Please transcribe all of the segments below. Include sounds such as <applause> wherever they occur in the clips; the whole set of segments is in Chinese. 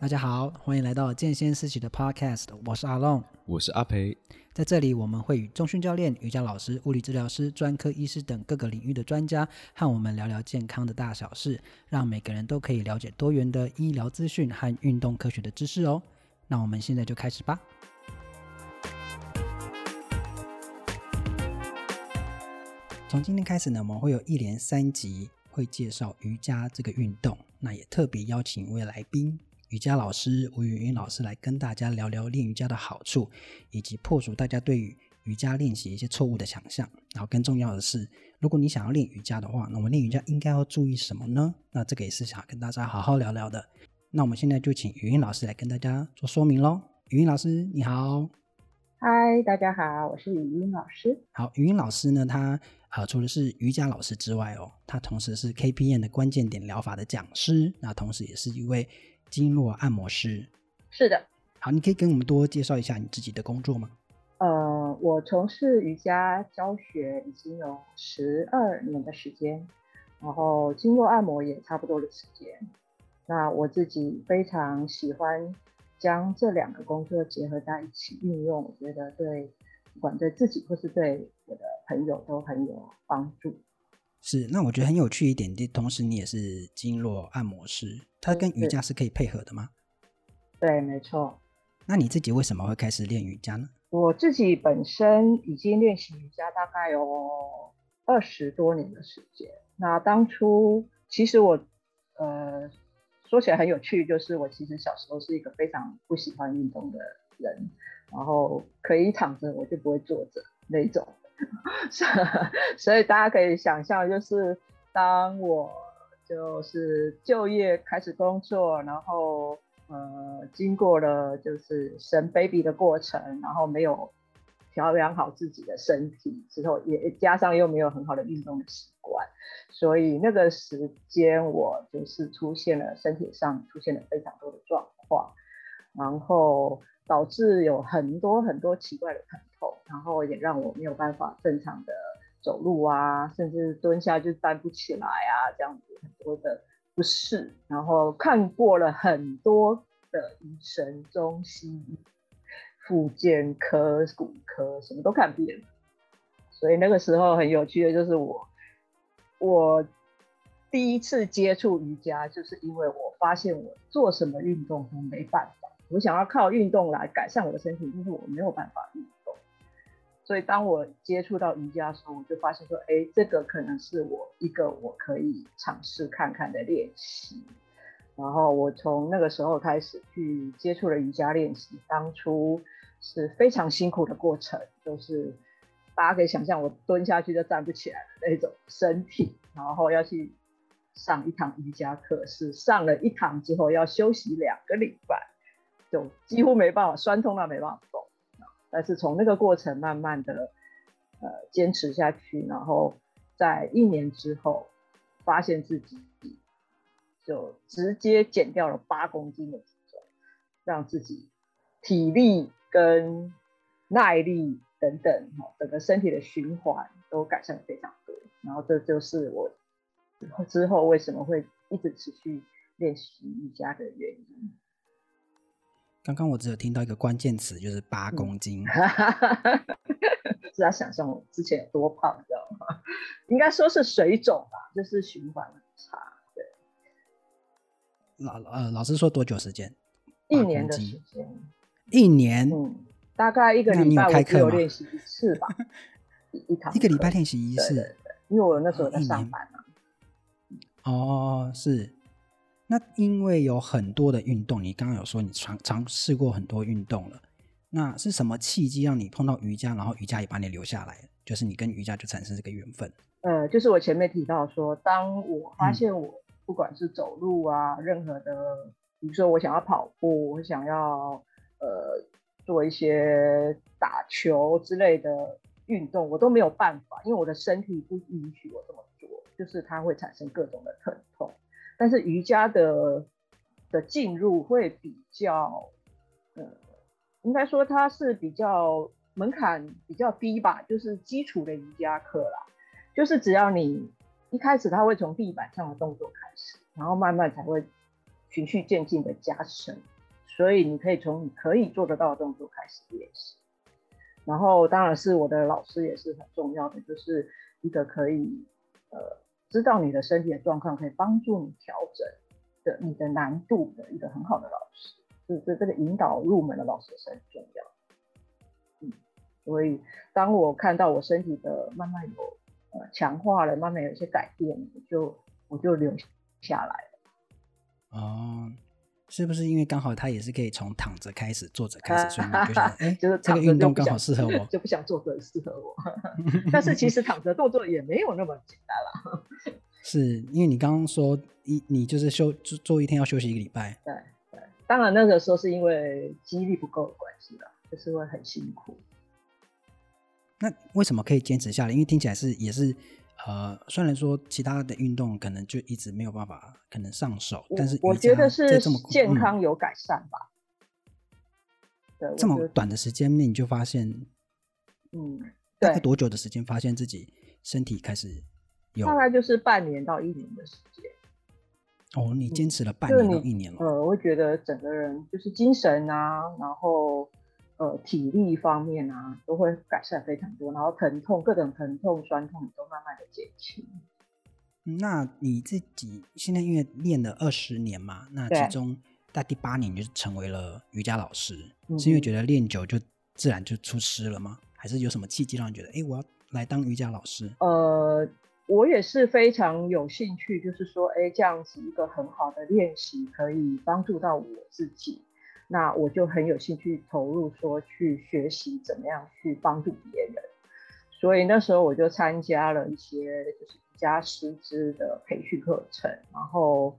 大家好，欢迎来到健先思齐的 Podcast，我是阿龙，我是阿培，在这里我们会与中训教练、瑜伽老师、物理治疗师、专科医师等各个领域的专家和我们聊聊健康的大小事，让每个人都可以了解多元的医疗资讯和运动科学的知识哦。那我们现在就开始吧。从今天开始呢，我们会有一连三集会介绍瑜伽这个运动，那也特别邀请一位来宾。瑜伽老师吴云云老师来跟大家聊聊练瑜伽的好处，以及破除大家对于瑜伽练习一些错误的想象。然后更重要的是，如果你想要练瑜伽的话，那我们练瑜伽应该要注意什么呢？那这个也是想跟大家好好聊聊的。那我们现在就请云云老师来跟大家做说明喽。云云老师，你好。嗨，大家好，我是芸芸老师。好，芸芸老师呢，他呃除了是瑜伽老师之外哦，他同时是 KPN 的关键点疗法的讲师，那同时也是一位。经络按摩师，是的。好，你可以跟我们多介绍一下你自己的工作吗？呃，我从事瑜伽教学已经有十二年的时间，然后经络按摩也差不多的时间。那我自己非常喜欢将这两个工作结合在一起运用，我觉得对不管对自己或是对我的朋友都很有帮助。是，那我觉得很有趣一点，同时你也是经络按摩师，它跟瑜伽是可以配合的吗？对，没错。那你自己为什么会开始练瑜伽呢？我自己本身已经练习瑜伽大概有二十多年的时间。那当初其实我呃说起来很有趣，就是我其实小时候是一个非常不喜欢运动的人，然后可以躺着我就不会坐着那种。<laughs> 所以大家可以想象，就是当我就是就业开始工作，然后呃经过了就是生 baby 的过程，然后没有调养好自己的身体之后，也加上又没有很好的运动的习惯，所以那个时间我就是出现了身体上出现了非常多的状况，然后导致有很多很多奇怪的疼痛。然后也让我没有办法正常的走路啊，甚至蹲下就站不起来啊，这样子很多的不适。然后看过了很多的医生，中西医、复健科、骨科，什么都看遍了。所以那个时候很有趣的就是我，我第一次接触瑜伽，就是因为我发现我做什么运动都没办法，我想要靠运动来改善我的身体，但是我没有办法运动。所以当我接触到瑜伽的时候，我就发现说，哎，这个可能是我一个我可以尝试看看的练习。然后我从那个时候开始去接触了瑜伽练习。当初是非常辛苦的过程，就是大家可以想象我蹲下去就站不起来的那种身体，然后要去上一堂瑜伽课，是上了一堂之后要休息两个礼拜，就几乎没办法，酸痛到没办法动。但是从那个过程慢慢的，呃，坚持下去，然后在一年之后，发现自己就直接减掉了八公斤的体重，让自己体力跟耐力等等，哈，整个身体的循环都改善了非常多。然后这就是我之后为什么会一直持续练习瑜伽的原因。刚刚我只有听到一个关键词，就是八公斤。<laughs> 是要想象我之前有多胖，你知道吗？应该说是水肿吧，就是循环很差。对。老呃，老师说多久时间？一年的时间。一年。嗯，大概一个礼拜我只有练习一次吧。<laughs> 一堂。一个礼拜练习一次。对对对，因为我那时候在上班嘛。哦，是。那因为有很多的运动，你刚刚有说你尝尝试过很多运动了，那是什么契机让你碰到瑜伽，然后瑜伽也把你留下来？就是你跟瑜伽就产生这个缘分。呃，就是我前面提到说，当我发现我不管是走路啊，嗯、任何的，比如说我想要跑步，我想要呃做一些打球之类的运动，我都没有办法，因为我的身体不允许我这么做，就是它会产生各种的疼痛。但是瑜伽的的进入会比较，呃，应该说它是比较门槛比较低吧，就是基础的瑜伽课啦，就是只要你一开始它会从地板上的动作开始，然后慢慢才会循序渐进的加深。所以你可以从你可以做得到的动作开始练习。然后当然是我的老师也是很重要的，就是一个可以呃知道你的身体的状况，可以帮助你调整的你的难度的一个很好的老师。就是这个引导入门的老师是很重要。嗯，所以当我看到我身体的慢慢有呃强化了，慢慢有一些改变，我就我就留下来了。哦。是不是因为刚好他也是可以从躺着开始，坐着开始，所以你就想，<laughs> 哎，就是这个运动刚好适合我，<laughs> 就不想坐着适合我。<laughs> 但是其实躺着动作也没有那么简单啦。是因为你刚刚说一，你就是休做做一天要休息一个礼拜。对对，当然那个时候是因为肌力不够的关系啦，就是会很辛苦。那为什么可以坚持下来？因为听起来是也是。呃，虽然说其他的运动可能就一直没有办法可能上手，但是我觉得是健康有改善吧。嗯、对，这么短的时间内你就发现，嗯，大概多久的时间发现自己身体开始有？大概就是半年到一年的时间。哦，你坚持了半年到一年了。呃，我会觉得整个人就是精神啊，然后。呃，体力方面啊，都会改善非常多，然后疼痛、各种疼痛、酸痛都慢慢的减轻。那你自己现在因为练了二十年嘛，那其中在第八年就成为了瑜伽老师，是因为觉得练久就自然就出师了吗？还是有什么契机让你觉得，哎，我要来当瑜伽老师？呃，我也是非常有兴趣，就是说，哎，这样子一个很好的练习可以帮助到我自己。那我就很有兴趣投入，说去学习怎么样去帮助别人，所以那时候我就参加了一些就是瑜伽师资的培训课程，然后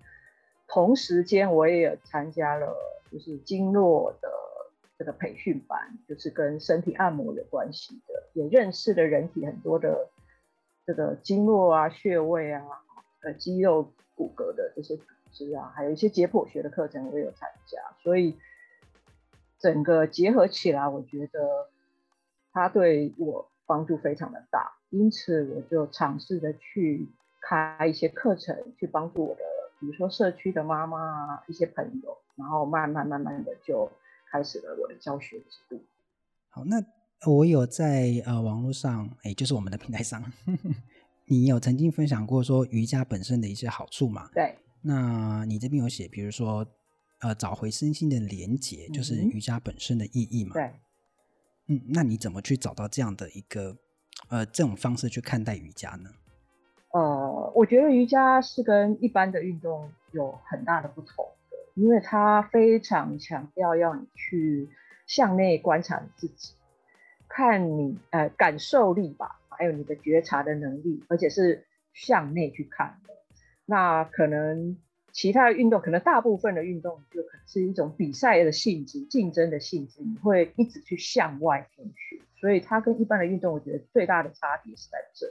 同时间我也有参加了就是经络的这个培训班，就是跟身体按摩有关系的，也认识了人体很多的这个经络啊、穴位啊、呃肌肉骨骼的这些组织啊，还有一些解剖学的课程我也有参加，所以。整个结合起来，我觉得它对我帮助非常的大，因此我就尝试着去开一些课程，去帮助我的，比如说社区的妈妈啊，一些朋友，然后慢慢慢慢的就开始了我的教学之路。好，那我有在呃网络上，哎，就是我们的平台上，<laughs> 你有曾经分享过说瑜伽本身的一些好处嘛？对。那你这边有写，比如说。呃，找回身心的连结，就是瑜伽本身的意义嘛。嗯、对，嗯，那你怎么去找到这样的一个呃这种方式去看待瑜伽呢？呃，我觉得瑜伽是跟一般的运动有很大的不同的，因为它非常强调要你去向内观察你自己，看你呃感受力吧，还有你的觉察的能力，而且是向内去看的。那可能。其他的运动可能大部分的运动就可能是一种比赛的性质、竞争的性质，你会一直去向外寻寻，所以它跟一般的运动，我觉得最大的差别是在这。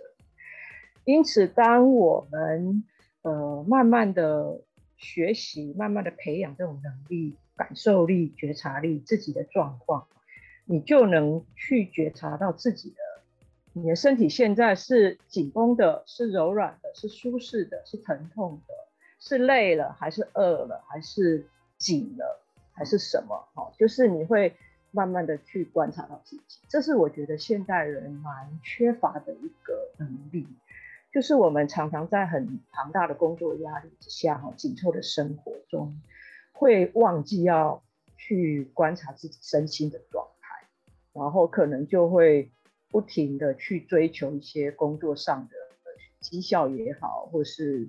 因此，当我们呃慢慢的学习、慢慢的培养这种能力、感受力、觉察力、自己的状况，你就能去觉察到自己的你的身体现在是紧绷的、是柔软的、是舒适的、是疼痛的。是累了还是饿了还是紧了还是什么？好，就是你会慢慢的去观察到自己，这是我觉得现代人蛮缺乏的一个能力，就是我们常常在很庞大的工作压力之下，哈，紧凑的生活中，会忘记要去观察自己身心的状态，然后可能就会不停的去追求一些工作上的绩效也好，或是。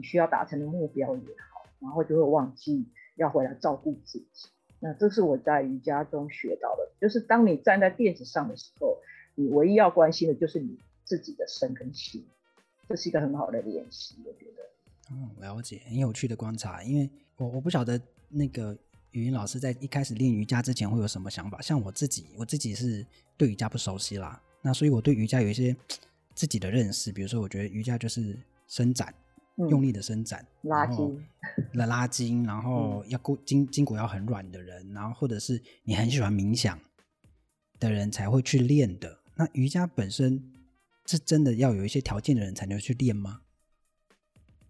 你需要达成的目标也好，然后就会忘记要回来照顾自己。那这是我在瑜伽中学到的，就是当你站在垫子上的时候，你唯一要关心的就是你自己的身跟心。这是一个很好的练习，我觉得。嗯，了解，很有趣的观察。因为我我不晓得那个语音老师在一开始练瑜伽之前会有什么想法。像我自己，我自己是对瑜伽不熟悉啦，那所以我对瑜伽有一些自己的认识。比如说，我觉得瑜伽就是伸展。用力的伸展，拉筋，<laughs> 来拉筋，然后要骨筋筋骨要很软的人，然后或者是你很喜欢冥想的人才会去练的。那瑜伽本身是真的要有一些条件的人才能去练吗？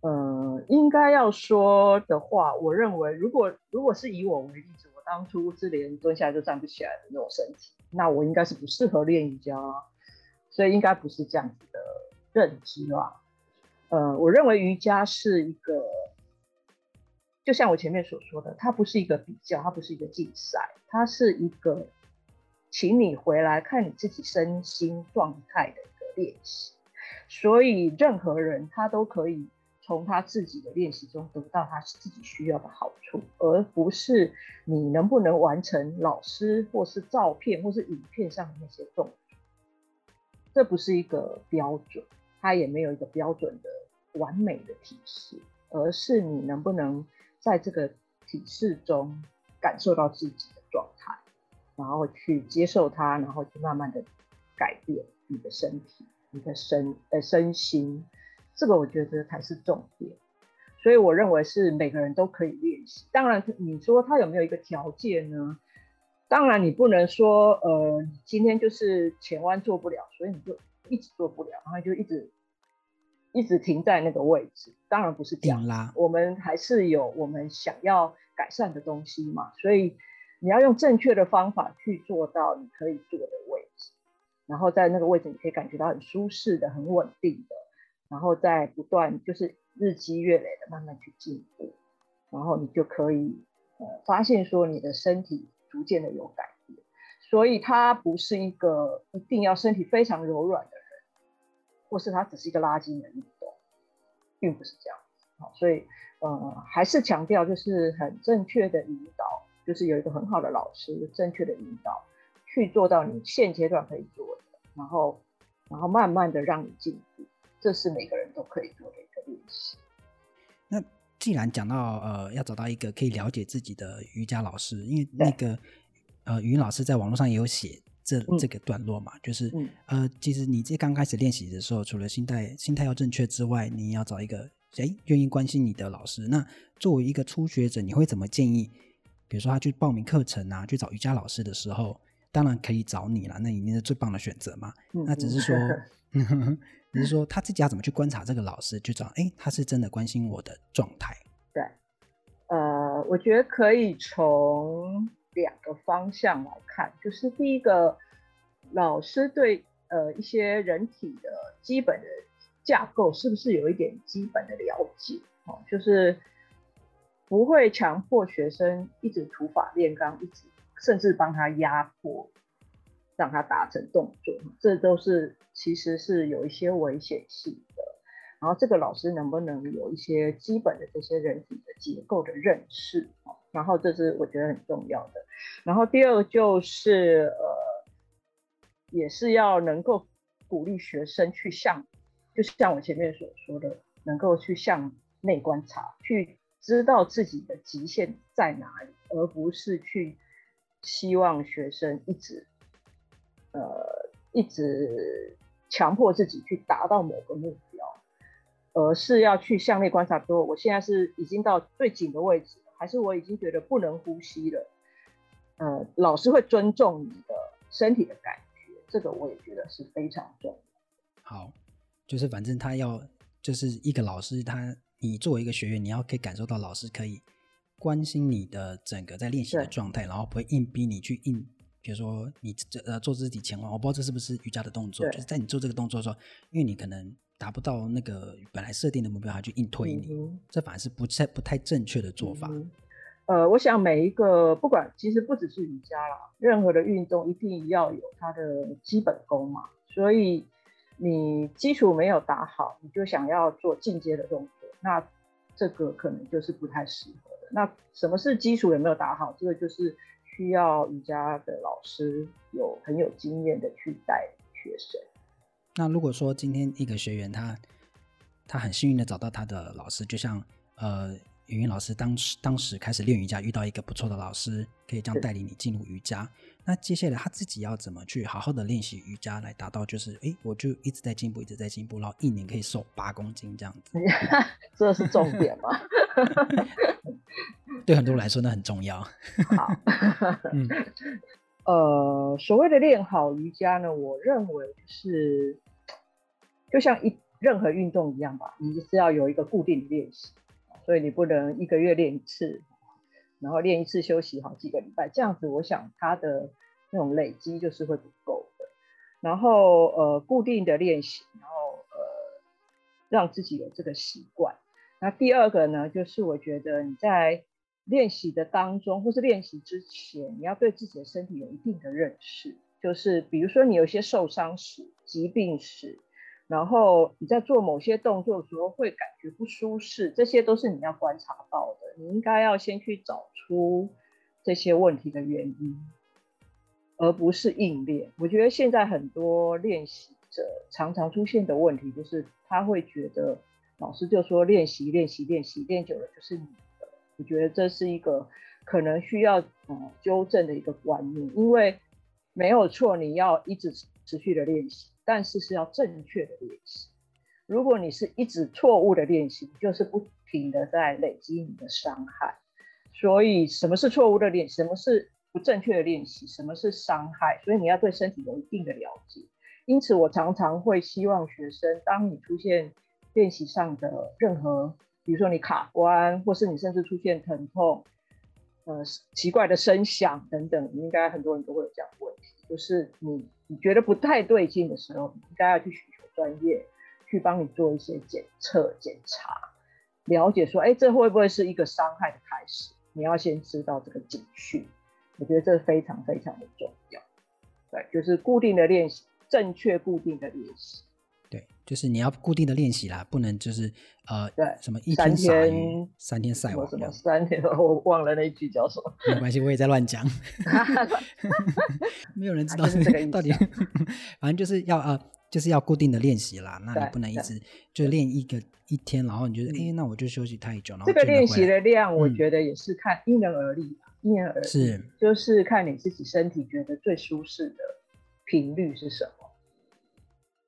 呃，应该要说的话，我认为，如果如果是以我为例子，我当初是连蹲下来就站不起来的那种身体，那我应该是不适合练瑜伽，所以应该不是这样子的认知啊。呃，我认为瑜伽是一个，就像我前面所说的，它不是一个比较，它不是一个竞赛，它是一个，请你回来看你自己身心状态的一个练习。所以任何人他都可以。从他自己的练习中得到他自己需要的好处，而不是你能不能完成老师或是照片或是影片上的那些动作。这不是一个标准，它也没有一个标准的完美的体式，而是你能不能在这个体式中感受到自己的状态，然后去接受它，然后去慢慢的改变你的身体、你的身呃身心。这个我觉得才是重点，所以我认为是每个人都可以练习。当然，你说他有没有一个条件呢？当然，你不能说，呃，今天就是前弯做不了，所以你就一直做不了，然后就一直一直停在那个位置。当然不是这样啦，我们还是有我们想要改善的东西嘛。所以你要用正确的方法去做到你可以做的位置，然后在那个位置你可以感觉到很舒适的、很稳定的。然后再不断就是日积月累的慢慢去进步，然后你就可以呃发现说你的身体逐渐的有改变，所以它不是一个一定要身体非常柔软的人，或是它只是一个垃圾的运动，并不是这样子。好，所以呃还是强调就是很正确的引导，就是有一个很好的老师正确的引导去做到你现阶段可以做的，然后然后慢慢的让你进步。这是每个人都可以做的一个练习。那既然讲到呃，要找到一个可以了解自己的瑜伽老师，因为那个呃，语音老师在网络上也有写这、嗯、这个段落嘛，就是、嗯、呃，其实你这刚开始练习的时候，除了心态心态要正确之外，你要找一个诶愿意关心你的老师。那作为一个初学者，你会怎么建议？比如说他去报名课程啊，去找瑜伽老师的时候，当然可以找你了，那一定是最棒的选择嘛。嗯、那只是说。<laughs> 嗯你是说他自己要怎么去观察这个老师，去找哎，他是真的关心我的状态？对，呃，我觉得可以从两个方向来看，就是第一个，老师对呃一些人体的基本的架构是不是有一点基本的了解？哦，就是不会强迫学生一直土法炼钢，一直甚至帮他压迫。让他达成动作，这都是其实是有一些危险性的。然后这个老师能不能有一些基本的这些人体的结构的认识？哦然后这是我觉得很重要的。然后第二个就是呃，也是要能够鼓励学生去向，就像我前面所说的，能够去向内观察，去知道自己的极限在哪里，而不是去希望学生一直。呃，一直强迫自己去达到某个目标，而是要去向内观察说，我现在是已经到最紧的位置，还是我已经觉得不能呼吸了？呃，老师会尊重你的身体的感觉，这个我也觉得是非常重要。好，就是反正他要就是一个老师，他你作为一个学员，你要可以感受到老师可以关心你的整个在练习的状态，然后不会硬逼你去硬。比如说你这呃做自己前弯，我不知道这是不是瑜伽的动作，就是在你做这个动作的时候，因为你可能达不到那个本来设定的目标，他去硬推你，嗯、这反而是不太不太正确的做法。嗯、呃，我想每一个不管其实不只是瑜伽啦，任何的运动一定要有它的基本功嘛。所以你基础没有打好，你就想要做进阶的动作，那这个可能就是不太适合的。那什么是基础有没有打好？这个就是。需要瑜伽的老师有很有经验的去带学生。那如果说今天一个学员他他很幸运的找到他的老师，就像呃语音老师当时当时开始练瑜伽，遇到一个不错的老师，可以这样带领你进入瑜伽。那接下来他自己要怎么去好好的练习瑜伽，来达到就是哎，我就一直在进步，一直在进步，然后一年可以瘦八公斤这样子。<laughs> 这是重点吗？<laughs> 对很多人来说，那很重要。好，<laughs> 嗯，呃，所谓的练好瑜伽呢，我认为是就像一任何运动一样吧，你是要有一个固定的练习，所以你不能一个月练一次，然后练一次休息好几个礼拜，这样子我想它的那种累积就是会不够的。然后呃，固定的练习，然后呃，让自己有这个习惯。那第二个呢，就是我觉得你在练习的当中，或是练习之前，你要对自己的身体有一定的认识，就是比如说你有些受伤史、疾病史。然后你在做某些动作的时候会感觉不舒适，这些都是你要观察到的。你应该要先去找出这些问题的原因，而不是硬练。我觉得现在很多练习者常常出现的问题就是，他会觉得老师就说练习练习练习，练久了就是你。我觉得这是一个可能需要呃纠正的一个观念，因为没有错，你要一直持续的练习。但是是要正确的练习。如果你是一直错误的练习，就是不停的在累积你的伤害。所以，什么是错误的练习？什么是不正确的练习？什么是伤害？所以你要对身体有一定的了解。因此，我常常会希望学生，当你出现练习上的任何，比如说你卡关，或是你甚至出现疼痛，呃，奇怪的声响等等，应该很多人都会有这样的问题，就是你。你觉得不太对劲的时候，你应该要去寻求专业，去帮你做一些检测、检查，了解说，哎，这会不会是一个伤害的开始？你要先知道这个警讯。我觉得这非常非常的重要。对，就是固定的练习，正确固定的练习。对，就是你要固定的练习啦，不能就是呃，对，什么一天撒鱼，三天晒网，什么三天，我忘了那句叫什么。没关系，我也在乱讲，<laughs> 没有人知道是这个到底。反正就是要呃，就是要固定的练习啦。那你不能一直就练一个一天，然后你觉得哎，那我就休息太久。然后这个练习的量，我觉得也是看因人而异，因人而异。是，就是看你自己身体觉得最舒适的频率是什么。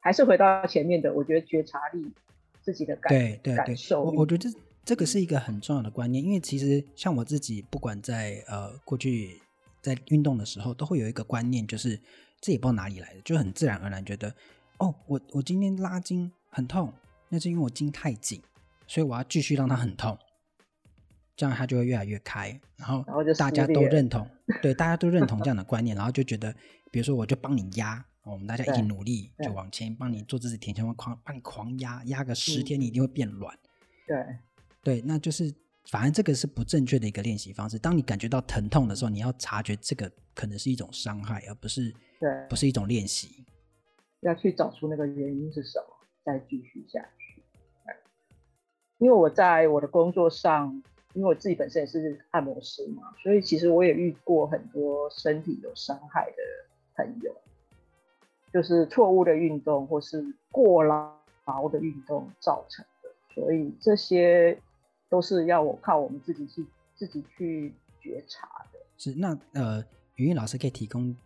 还是回到前面的，我觉得觉察力自己的感对对对感受，我我觉得这这个是一个很重要的观念，因为其实像我自己，不管在呃过去在运动的时候，都会有一个观念，就是自己不知道哪里来的，就很自然而然觉得，哦，我我今天拉筋很痛，那是因为我筋太紧，所以我要继续让它很痛，这样它就会越来越开，然后大家都认同，<laughs> 对，大家都认同这样的观念，然后就觉得，比如说我就帮你压。我们大家一起努力，就往前帮你做这次田径，狂帮你狂压，压个十天，你一定会变软。对，对，那就是，反正这个是不正确的一个练习方式。当你感觉到疼痛的时候，你要察觉这个可能是一种伤害，而不是对，不是一种练习。要去找出那个原因是什么，再继续下去。因为我在我的工作上，因为我自己本身也是按摩师嘛，所以其实我也遇过很多身体有伤害的朋友。就是错误的运动或是过劳的运动造成的，所以这些都是要我靠我们自己去自己去觉察的。是那呃，云云老师可以提供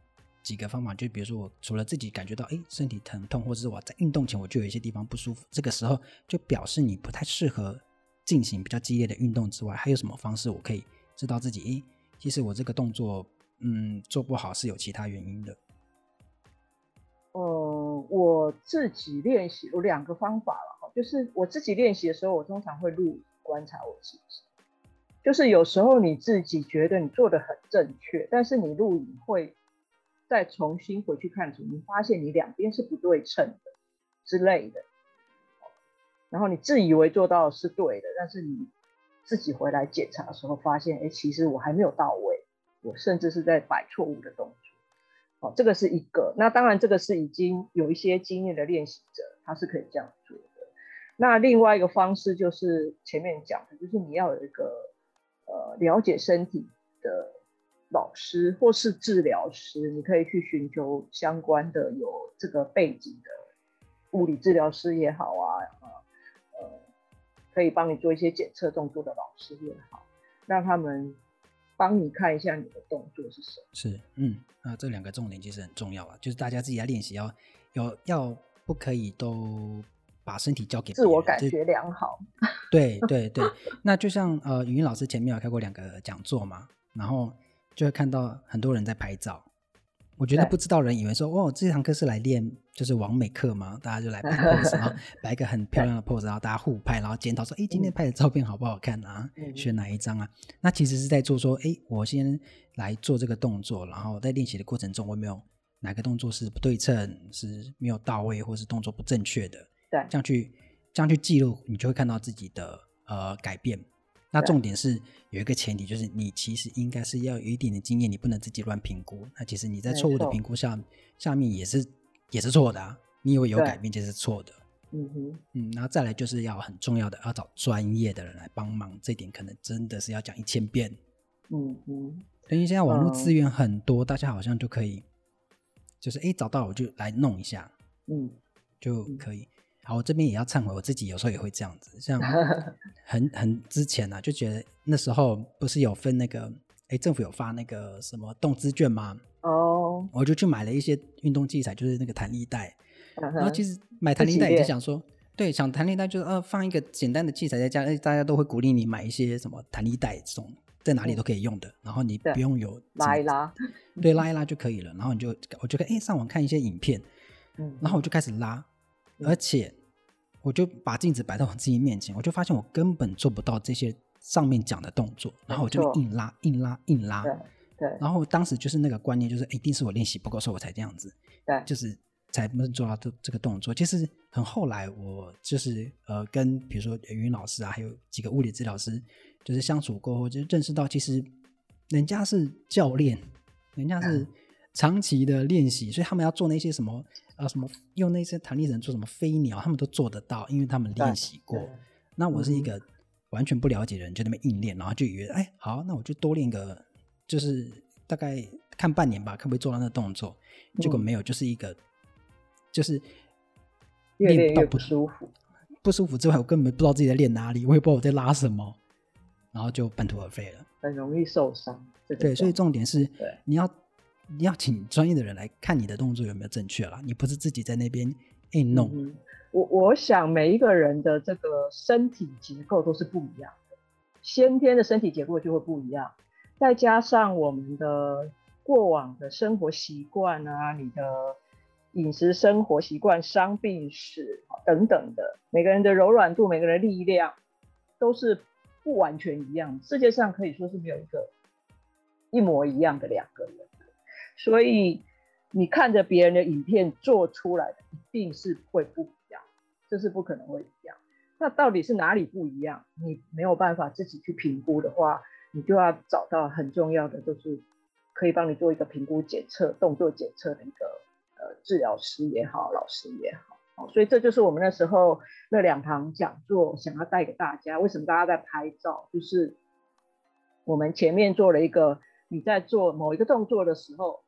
几个方法，就比如说我除了自己感觉到哎身体疼痛，或者是我在运动前我就有一些地方不舒服，这个时候就表示你不太适合进行比较激烈的运动之外，还有什么方式我可以知道自己哎，其实我这个动作嗯做不好是有其他原因的。呃，我自己练习有两个方法了哈，就是我自己练习的时候，我通常会录观察我自己。就是有时候你自己觉得你做的很正确，但是你录影会再重新回去看图，你发现你两边是不对称的之类的。然后你自以为做到是对的，但是你自己回来检查的时候，发现哎，其实我还没有到位，我甚至是在摆错误的动作。这个是一个。那当然，这个是已经有一些经验的练习者，他是可以这样做的。那另外一个方式就是前面讲的，就是你要有一个呃了解身体的老师或是治疗师，你可以去寻求相关的有这个背景的物理治疗师也好啊，呃，可以帮你做一些检测动作的老师也好，让他们。帮你看一下你的动作是什么？是，嗯，那这两个重点其实很重要啊，就是大家自己在练习要有要不可以都把身体交给自我感觉良好。<laughs> 对对对，那就像呃，语音老师前面有开过两个讲座嘛，然后就会看到很多人在拍照，我觉得不知道人以为说，哦，这堂课是来练就是完美课嘛？大家就来摆 <laughs> pose，然后摆一个很漂亮的 pose，然后大家互拍，然后检讨说，哎，今天拍的照片好不好看啊？嗯、选哪一张啊？那其实是在做说，哎，我先来做这个动作，然后在练习的过程中，我有没有哪个动作是不对称，是没有到位，或是动作不正确的？对，这样去这样去记录，你就会看到自己的呃改变。那重点是有一个前提，就是你其实应该是要有一点的经验，你不能自己乱评估。那其实你在错误的评估下下面也是也是错的啊。你以为有改变就是错的。嗯哼，嗯，然后再来就是要很重要的，要找专业的人来帮忙，这点可能真的是要讲一千遍。嗯哼，因为现在网络资源很多，大家好像就可以，就是哎找到我就来弄一下，嗯，就可以。好，我这边也要忏悔，我自己有时候也会这样子，像 <laughs> 很很之前呢、啊，就觉得那时候不是有分那个，哎，政府有发那个什么动资券吗？哦，我就去买了一些运动器材，就是那个弹力带。Uh. 然后其实买弹力带也是想说，对，想弹力带就是呃放一个简单的器材在家，大家都会鼓励你买一些什么弹力带这种，在哪里都可以用的，然后你不用有拉一拉，对，<laughs> 拉一拉就可以了。然后你就我就哎上网看一些影片，嗯，然后我就开始拉。而且，我就把镜子摆到我自己面前，我就发现我根本做不到这些上面讲的动作，然后我就硬拉、硬拉、硬拉。对对。然后当时就是那个观念，就是一定是我练习不够，所以我才这样子。对。就是才能做到这这个动作。其实很后来，我就是呃，跟比如说语音老师啊，还有几个物理治疗师，就是相处过后，就认识到其实人家是教练，人家是长期的练习，所以他们要做那些什么。啊，什么用那些弹力绳做什么飞鸟，他们都做得到，因为他们练习过。那我是一个完全不了解的人，就那么硬练，然后就以为，哎，好，那我就多练个，就是大概看半年吧，可不可以做到那个动作？结果没有，就是一个，就是练到不舒服，不舒服之外，我根本不知道自己在练哪里，我也不知道我在拉什么，然后就半途而废了，很容易受伤。对，所以重点是，你要。你要请专业的人来看你的动作有没有正确啦，你不是自己在那边硬弄。嗯、我我想每一个人的这个身体结构都是不一样的，先天的身体结构就会不一样，再加上我们的过往的生活习惯啊，你的饮食生活习惯、伤病史等等的，每个人的柔软度、每个人的力量都是不完全一样。世界上可以说是没有一个一模一样的两个人。所以你看着别人的影片做出来的，一定是会不一样，这是不可能会一样。那到底是哪里不一样？你没有办法自己去评估的话，你就要找到很重要的，就是可以帮你做一个评估检测、动作检测的一个呃治疗师也好，老师也好。所以这就是我们那时候那两堂讲座想要带给大家。为什么大家在拍照？就是我们前面做了一个，你在做某一个动作的时候。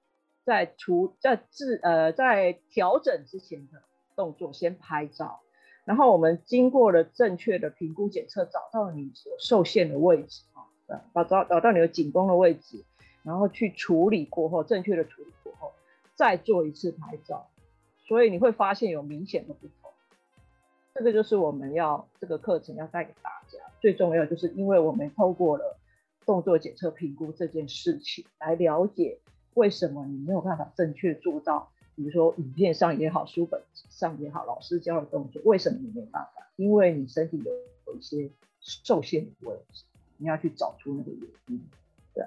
在除在治呃在调整之前的动作，先拍照，然后我们经过了正确的评估检测，找到你所受限的位置啊，找找找到你的紧绷的位置，然后去处理过后，正确的处理过后，再做一次拍照，所以你会发现有明显的不同。这个就是我们要这个课程要带给大家，最重要就是因为我们透过了动作检测评估这件事情来了解。为什么你没有办法正确做到？比如说影片上也好，书本上也好，老师教的动作，为什么你没办法？因为你身体有有一些受限的位置，你要去找出那个原因。对，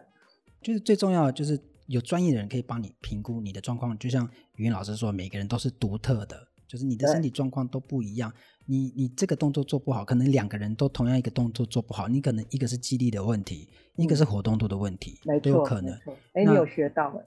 就是最重要的，就是有专业的人可以帮你评估你的状况。就像语音老师说，每个人都是独特的。就是你的身体状况都不一样，你你这个动作做不好，可能两个人都同样一个动作做不好，你可能一个是肌力的问题，嗯、一个是活动度的问题，都有可能。哎，你有学到了？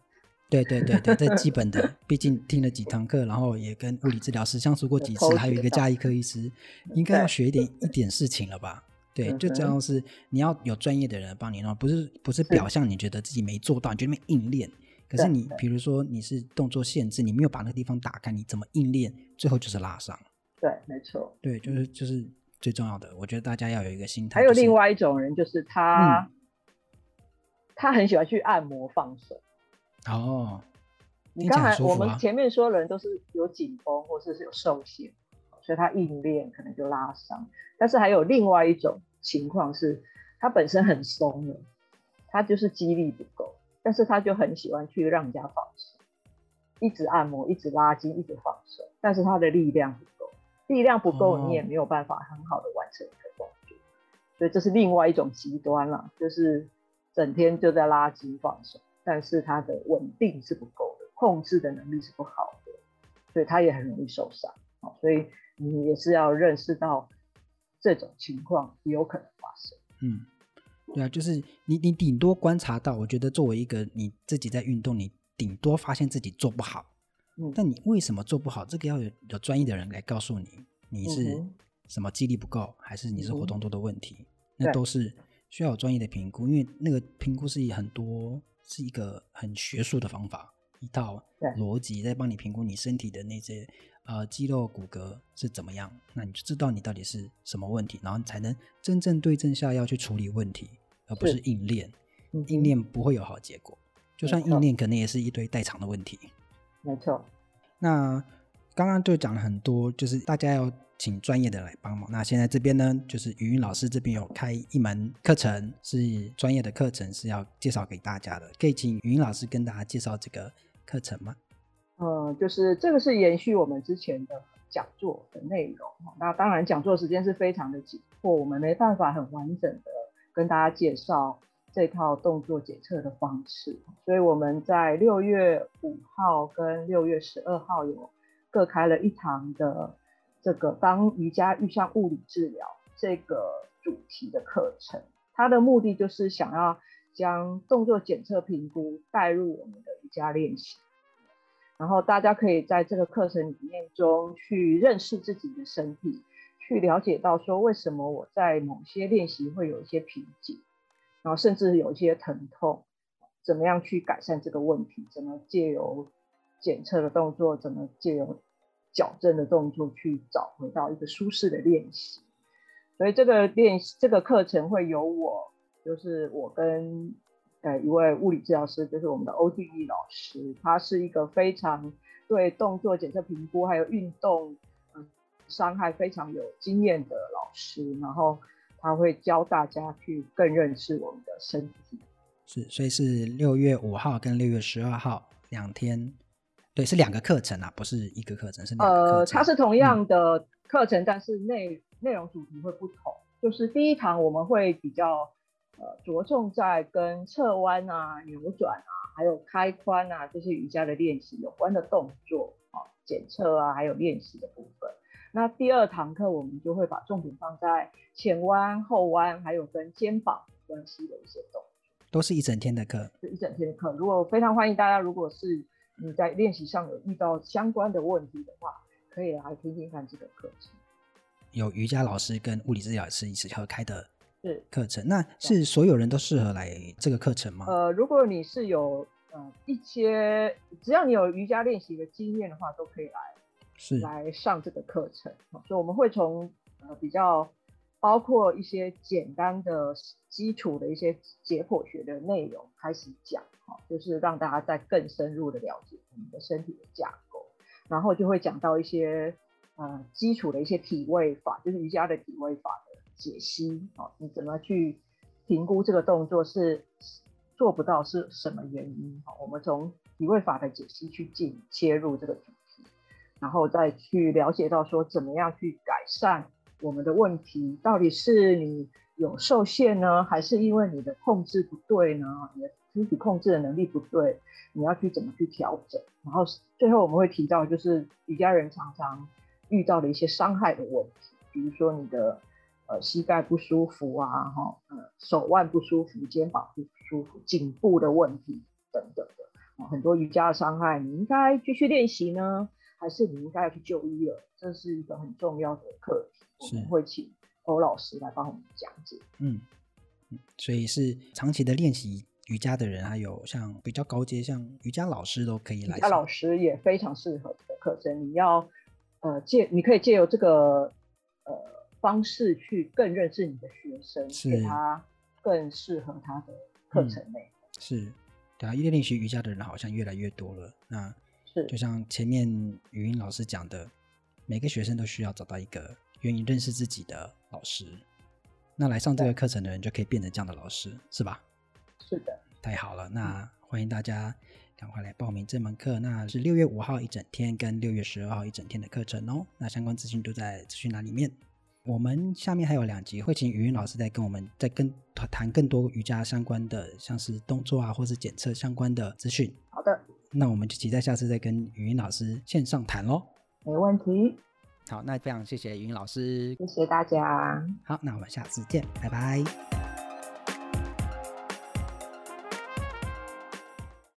对对对对，这基本的，<laughs> 毕竟听了几堂课，然后也跟物理治疗师相处过几次，还有一个加医科医师，应该要学一点 <laughs> 一点事情了吧？对，最重要是你要有专业的人帮你弄，不是不是表象，你觉得自己没做到，你就那么硬练。可是你，比如说你是动作限制，你没有把那个地方打开，你怎么硬练，最后就是拉伤。对，没错。对，就是就是最重要的。我觉得大家要有一个心态。还有另外一种人，就是他，嗯、他很喜欢去按摩放松。哦。你刚才我们前面说的人都是有紧绷或者是有受限，所以他硬练可能就拉伤。但是还有另外一种情况是，他本身很松的，他就是肌力不够。但是他就很喜欢去让人家放松，一直按摩，一直拉筋，一直放松，但是他的力量力量不够，你也没有办法很好的完成一个动作，所以这是另外一种极端了，就是整天就在拉筋放松，但是他的稳定是不够的，控制的能力是不好的，所以他也很容易受伤。所以你也是要认识到这种情况有可能发生。嗯，对啊，就是你你顶多观察到，我觉得作为一个你自己在运动，你顶多发现自己做不好。嗯，但你为什么做不好？这个要有有专业的人来告诉你，你是什么肌力不够，还是你是活动度的问题？嗯，那都是需要有专业的评估，因为那个评估是以很多是一个很学术的方法，一套逻辑在帮你评估你身体的那些。呃，肌肉骨骼是怎么样？那你就知道你到底是什么问题，然后你才能真正对症下药去处理问题，而不是硬练。硬练不会有好结果，就算硬练，可能也是一堆代偿的问题。没错。那刚刚就讲了很多，就是大家要请专业的来帮忙。那现在这边呢，就是芸芸老师这边有开一门课程，是专业的课程，是要介绍给大家的。可以请芸芸老师跟大家介绍这个课程吗？嗯，就是这个是延续我们之前的讲座的内容。那当然，讲座时间是非常的紧迫，我们没办法很完整的跟大家介绍这套动作检测的方式。所以我们在六月五号跟六月十二号有各开了一堂的这个当瑜伽遇上物理治疗这个主题的课程。它的目的就是想要将动作检测评估带入我们的瑜伽练习。然后大家可以在这个课程里面中去认识自己的身体，去了解到说为什么我在某些练习会有一些瓶颈，然后甚至有一些疼痛，怎么样去改善这个问题？怎么借由检测的动作，怎么借由矫正的动作去找回到一个舒适的练习？所以这个练习这个课程会由我，就是我跟。呃，一位物理治疗师就是我们的欧弟弟老师，他是一个非常对动作检测评估还有运动嗯伤害非常有经验的老师，然后他会教大家去更认识我们的身体。是，所以是六月五号跟六月十二号两天，对，是两个课程啊，不是一个课程，是两个课程。呃，它是同样的课程，嗯、但是内内容主题会不同。就是第一堂我们会比较。呃，着重在跟侧弯啊、扭转啊，还有开髋啊这些瑜伽的练习有关的动作啊，检测啊，还有练习的部分。那第二堂课我们就会把重点放在前弯、后弯，还有跟肩膀关系的一些动作。都是一整天的课，是一整天的课。如果非常欢迎大家，如果是你在练习上有遇到相关的问题的话，可以来听听看这个课程。有瑜伽老师跟物理治疗师一起合开的。是课程，那是所有人都适合来这个课程吗？呃，如果你是有呃一些，只要你有瑜伽练习的经验的话，都可以来是来上这个课程。所以我们会从呃比较包括一些简单的基础的一些解剖学的内容开始讲，哈，就是让大家再更深入的了解我们的身体的架构，然后就会讲到一些呃基础的一些体位法，就是瑜伽的体位法的。解析哦，你怎么去评估这个动作是做不到是什么原因？我们从体位法的解析去进切入这个，然后再去了解到说怎么样去改善我们的问题，到底是你有受限呢，还是因为你的控制不对呢？你的身体控制的能力不对，你要去怎么去调整？然后最后我们会提到，就是瑜伽人常常遇到的一些伤害的问题，比如说你的。呃，膝盖不舒服啊，哈，呃，手腕不舒服，肩膀不舒服，颈部的问题等等的，很多瑜伽的伤害，你应该继续练习呢，还是你应该要去就医了？这是一个很重要的课题，我们会请欧老师来帮我们讲解。嗯，所以是长期的练习瑜伽的人，还有像比较高阶，像瑜伽老师都可以来。瑜伽老师也非常适合这个课程，你要呃借，你可以借由这个呃。方式去更认识你的学生，是给他更适合他的课程内容。嗯、是，对啊，因为练习瑜伽的人好像越来越多了。那是就像前面语音老师讲的，每个学生都需要找到一个愿意认识自己的老师。那来上这个课程的人就可以变成这样的老师，是吧？是的，太好了。那欢迎大家赶赶快来报名这门课。那是六月五号一整天跟六月十二号一整天的课程哦。那相关资讯都在资讯栏里面。我们下面还有两集会请语音老师再跟我们再跟谈更多瑜伽相关的，像是动作啊，或是检测相关的资讯。好的，那我们就期待下次再跟语音老师线上谈喽。没问题。好，那非常谢谢语音老师，谢谢大家。好，那我们下次见，拜拜。